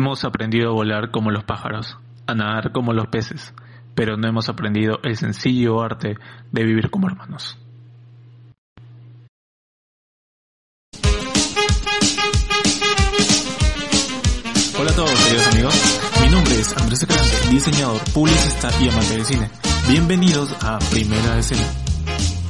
Hemos aprendido a volar como los pájaros, a nadar como los peces, pero no hemos aprendido el sencillo arte de vivir como hermanos. Hola a todos, queridos amigos. Mi nombre es Andrés Escalante, diseñador, publicista y amante del cine. Bienvenidos a Primera Escena,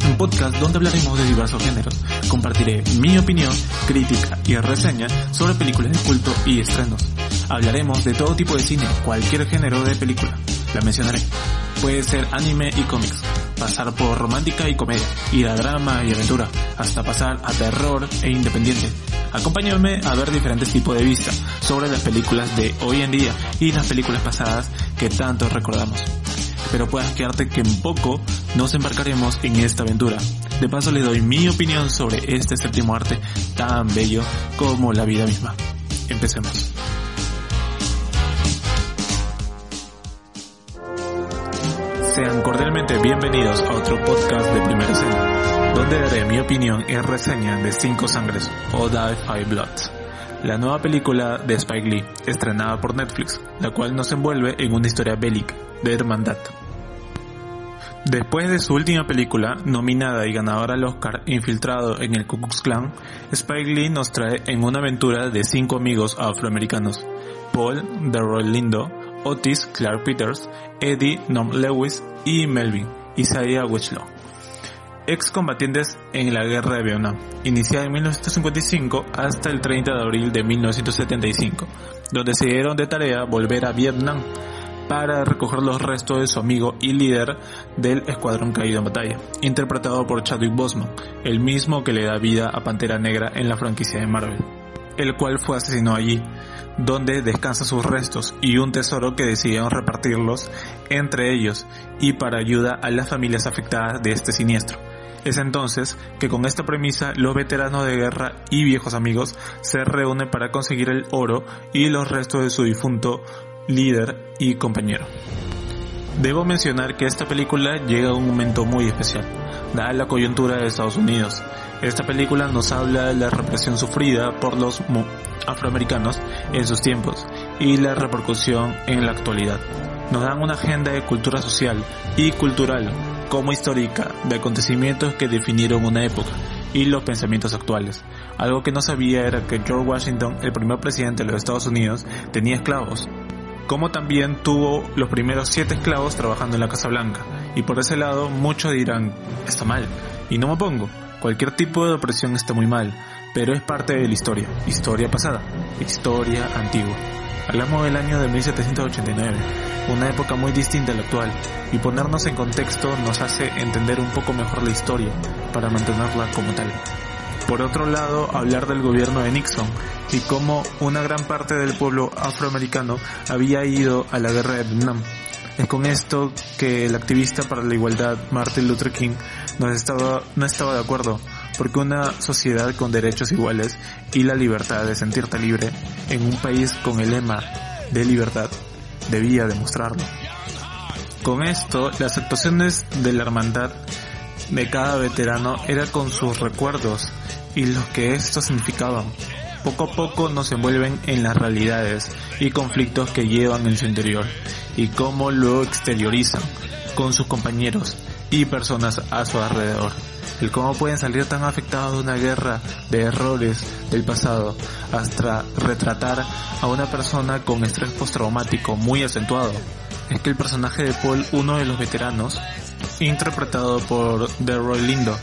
un podcast donde hablaremos de diversos géneros. Compartiré mi opinión, crítica y reseña sobre películas de culto y estrenos. Hablaremos de todo tipo de cine, cualquier género de película. La mencionaré. Puede ser anime y cómics, pasar por romántica y comedia, ir a drama y aventura, hasta pasar a terror e independiente. Acompáñame a ver diferentes tipos de vista sobre las películas de hoy en día y las películas pasadas que tanto recordamos. Pero puedas quedarte que en poco nos embarcaremos en esta aventura. De paso les doy mi opinión sobre este séptimo arte tan bello como la vida misma. Empecemos. Sean cordialmente bienvenidos a otro podcast de Primera Escena, donde daré mi opinión y reseña de Cinco Sangres o Die Five Bloods, la nueva película de Spike Lee, estrenada por Netflix, la cual nos envuelve en una historia bélica de hermandad. Después de su última película, nominada y ganadora al Oscar, infiltrado en el Ku Klux Klan, Spike Lee nos trae en una aventura de cinco amigos afroamericanos, Paul, Roy Lindo, Otis Clark Peters, Eddie Norm Lewis y Melvin Isaiah Wichlow. Excombatientes en la guerra de Vietnam, iniciada en 1955 hasta el 30 de abril de 1975, donde se dieron de tarea volver a Vietnam para recoger los restos de su amigo y líder del escuadrón caído en batalla, interpretado por Chadwick Boseman, el mismo que le da vida a Pantera Negra en la franquicia de Marvel, el cual fue asesinado allí, donde descansan sus restos y un tesoro que decidieron repartirlos entre ellos y para ayuda a las familias afectadas de este siniestro. Es entonces que con esta premisa los veteranos de guerra y viejos amigos se reúnen para conseguir el oro y los restos de su difunto líder y compañero. Debo mencionar que esta película llega a un momento muy especial, dada la coyuntura de Estados Unidos. Esta película nos habla de la represión sufrida por los afroamericanos en sus tiempos y la repercusión en la actualidad. Nos dan una agenda de cultura social y cultural como histórica de acontecimientos que definieron una época y los pensamientos actuales. Algo que no sabía era que George Washington, el primer presidente de los Estados Unidos, tenía esclavos, como también tuvo los primeros siete esclavos trabajando en la Casa Blanca. Y por ese lado muchos dirán, está mal, y no me pongo, cualquier tipo de opresión está muy mal, pero es parte de la historia, historia pasada, historia antigua. Hablamos del año de 1789, una época muy distinta a la actual, y ponernos en contexto nos hace entender un poco mejor la historia, para mantenerla como tal. Por otro lado, hablar del gobierno de Nixon y cómo una gran parte del pueblo afroamericano había ido a la guerra de Vietnam. Es con esto que el activista para la igualdad Martin Luther King no estaba, no estaba de acuerdo, porque una sociedad con derechos iguales y la libertad de sentirte libre en un país con el lema de libertad debía demostrarlo. Con esto, las actuaciones de la hermandad de cada veterano era con sus recuerdos y lo que esto significaban. Poco a poco nos envuelven en las realidades y conflictos que llevan en su interior y cómo lo exteriorizan con sus compañeros y personas a su alrededor. El cómo pueden salir tan afectados de una guerra de errores del pasado hasta retratar a una persona con estrés postraumático muy acentuado. Es que el personaje de Paul, uno de los veteranos, interpretado por Roy Lindo,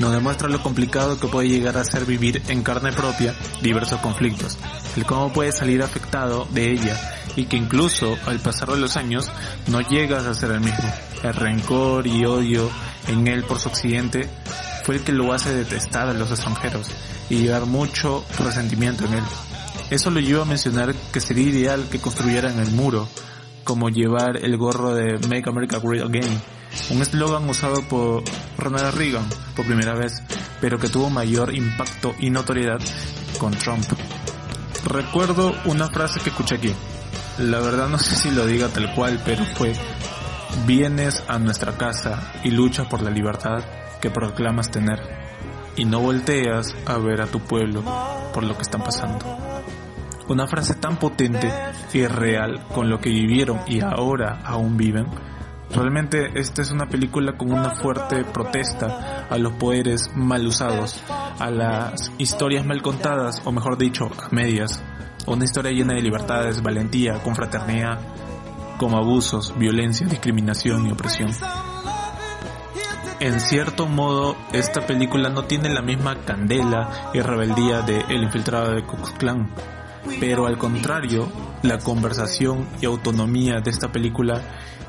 nos demuestra lo complicado que puede llegar a ser vivir en carne propia diversos conflictos, el cómo puede salir afectado de ella y que incluso al pasar de los años no llegas a ser el mismo. El rencor y odio en él por su accidente fue el que lo hace detestar a los extranjeros y llevar mucho resentimiento en él. Eso lo lleva a mencionar que sería ideal que construyeran el muro, como llevar el gorro de Make America Great Again, un eslogan usado por Ronald Reagan por primera vez, pero que tuvo mayor impacto y notoriedad con Trump. Recuerdo una frase que escuché aquí. La verdad no sé si lo diga tal cual, pero fue, vienes a nuestra casa y luchas por la libertad que proclamas tener y no volteas a ver a tu pueblo por lo que están pasando. Una frase tan potente y real con lo que vivieron y ahora aún viven. Realmente esta es una película con una fuerte protesta a los poderes mal usados, a las historias mal contadas, o mejor dicho, a medias. Una historia llena de libertades, valentía, confraternidad, como abusos, violencia, discriminación y opresión. En cierto modo, esta película no tiene la misma candela y rebeldía de El infiltrado de Ku pero al contrario, la conversación y autonomía de esta película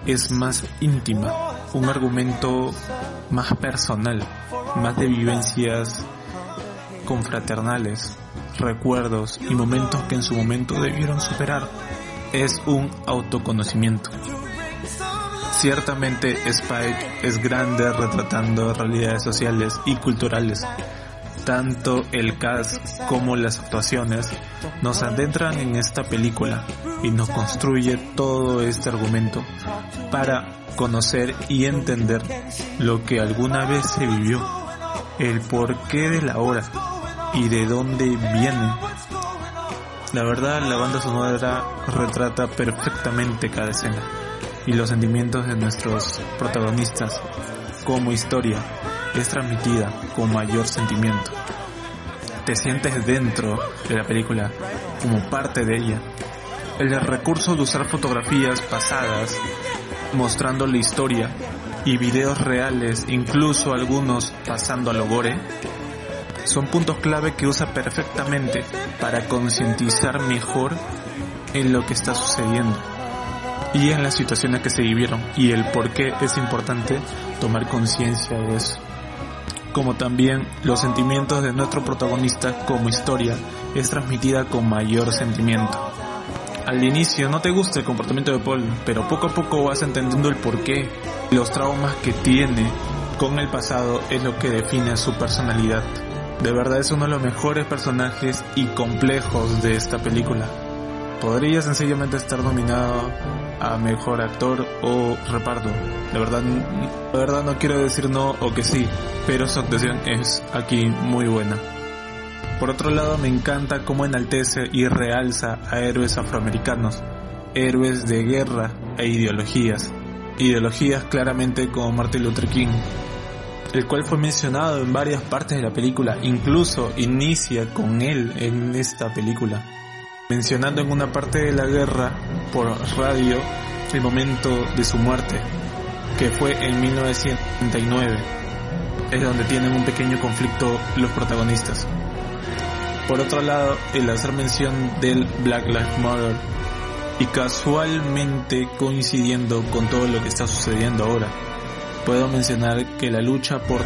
es más íntima, un argumento más personal, más de vivencias confraternales, recuerdos y momentos que en su momento debieron superar. Es un autoconocimiento. Ciertamente Spike es grande retratando realidades sociales y culturales. Tanto el cast como las actuaciones nos adentran en esta película y nos construye todo este argumento para conocer y entender lo que alguna vez se vivió, el porqué de la hora y de dónde viene. La verdad, la banda sonora retrata perfectamente cada escena y los sentimientos de nuestros protagonistas como historia es transmitida con mayor sentimiento. Te sientes dentro de la película, como parte de ella. El recurso de usar fotografías pasadas mostrando la historia y videos reales, incluso algunos pasando a logore, son puntos clave que usa perfectamente para concientizar mejor en lo que está sucediendo y en las situaciones que se vivieron y el por qué es importante tomar conciencia de eso. Como también los sentimientos de nuestro protagonista como historia es transmitida con mayor sentimiento. Al inicio no te gusta el comportamiento de Paul, pero poco a poco vas entendiendo el porqué. Los traumas que tiene con el pasado es lo que define su personalidad. De verdad es uno de los mejores personajes y complejos de esta película podría sencillamente estar nominado a mejor actor o reparto. De verdad, la verdad no quiero decir no o que sí, pero su actuación es aquí muy buena. Por otro lado, me encanta cómo enaltece y realza a héroes afroamericanos, héroes de guerra e ideologías. Ideologías claramente como Martin Luther King, el cual fue mencionado en varias partes de la película, incluso inicia con él en esta película mencionando en una parte de la guerra por radio el momento de su muerte, que fue en 1939. Es donde tienen un pequeño conflicto los protagonistas. Por otro lado, el hacer mención del Black Lives Matter y casualmente coincidiendo con todo lo que está sucediendo ahora, puedo mencionar que la lucha por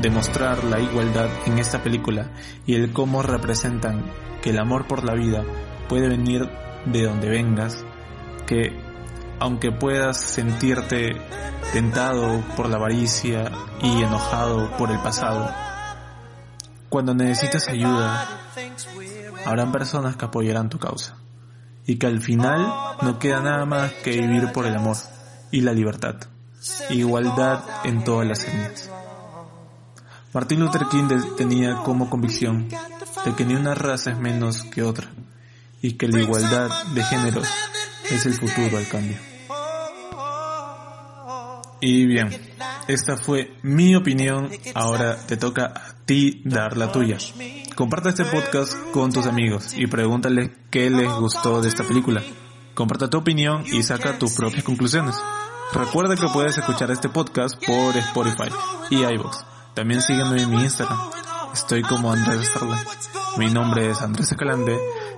demostrar la igualdad en esta película y el cómo representan que el amor por la vida puede venir de donde vengas, que aunque puedas sentirte tentado por la avaricia y enojado por el pasado, cuando necesites ayuda, habrán personas que apoyarán tu causa y que al final no queda nada más que vivir por el amor y la libertad, igualdad en todas las etnias. Martin Luther King tenía como convicción de que ni una raza es menos que otra y que la igualdad de géneros es el futuro al cambio. Y bien, esta fue mi opinión, ahora te toca a ti dar la tuya. Comparte este podcast con tus amigos y pregúntale qué les gustó de esta película. Comparte tu opinión y saca tus propias conclusiones. Recuerda que puedes escuchar este podcast por Spotify y iVoox. También sígueme en mi Instagram. Estoy como Andrés Starlight. Mi nombre es Andrés Escalante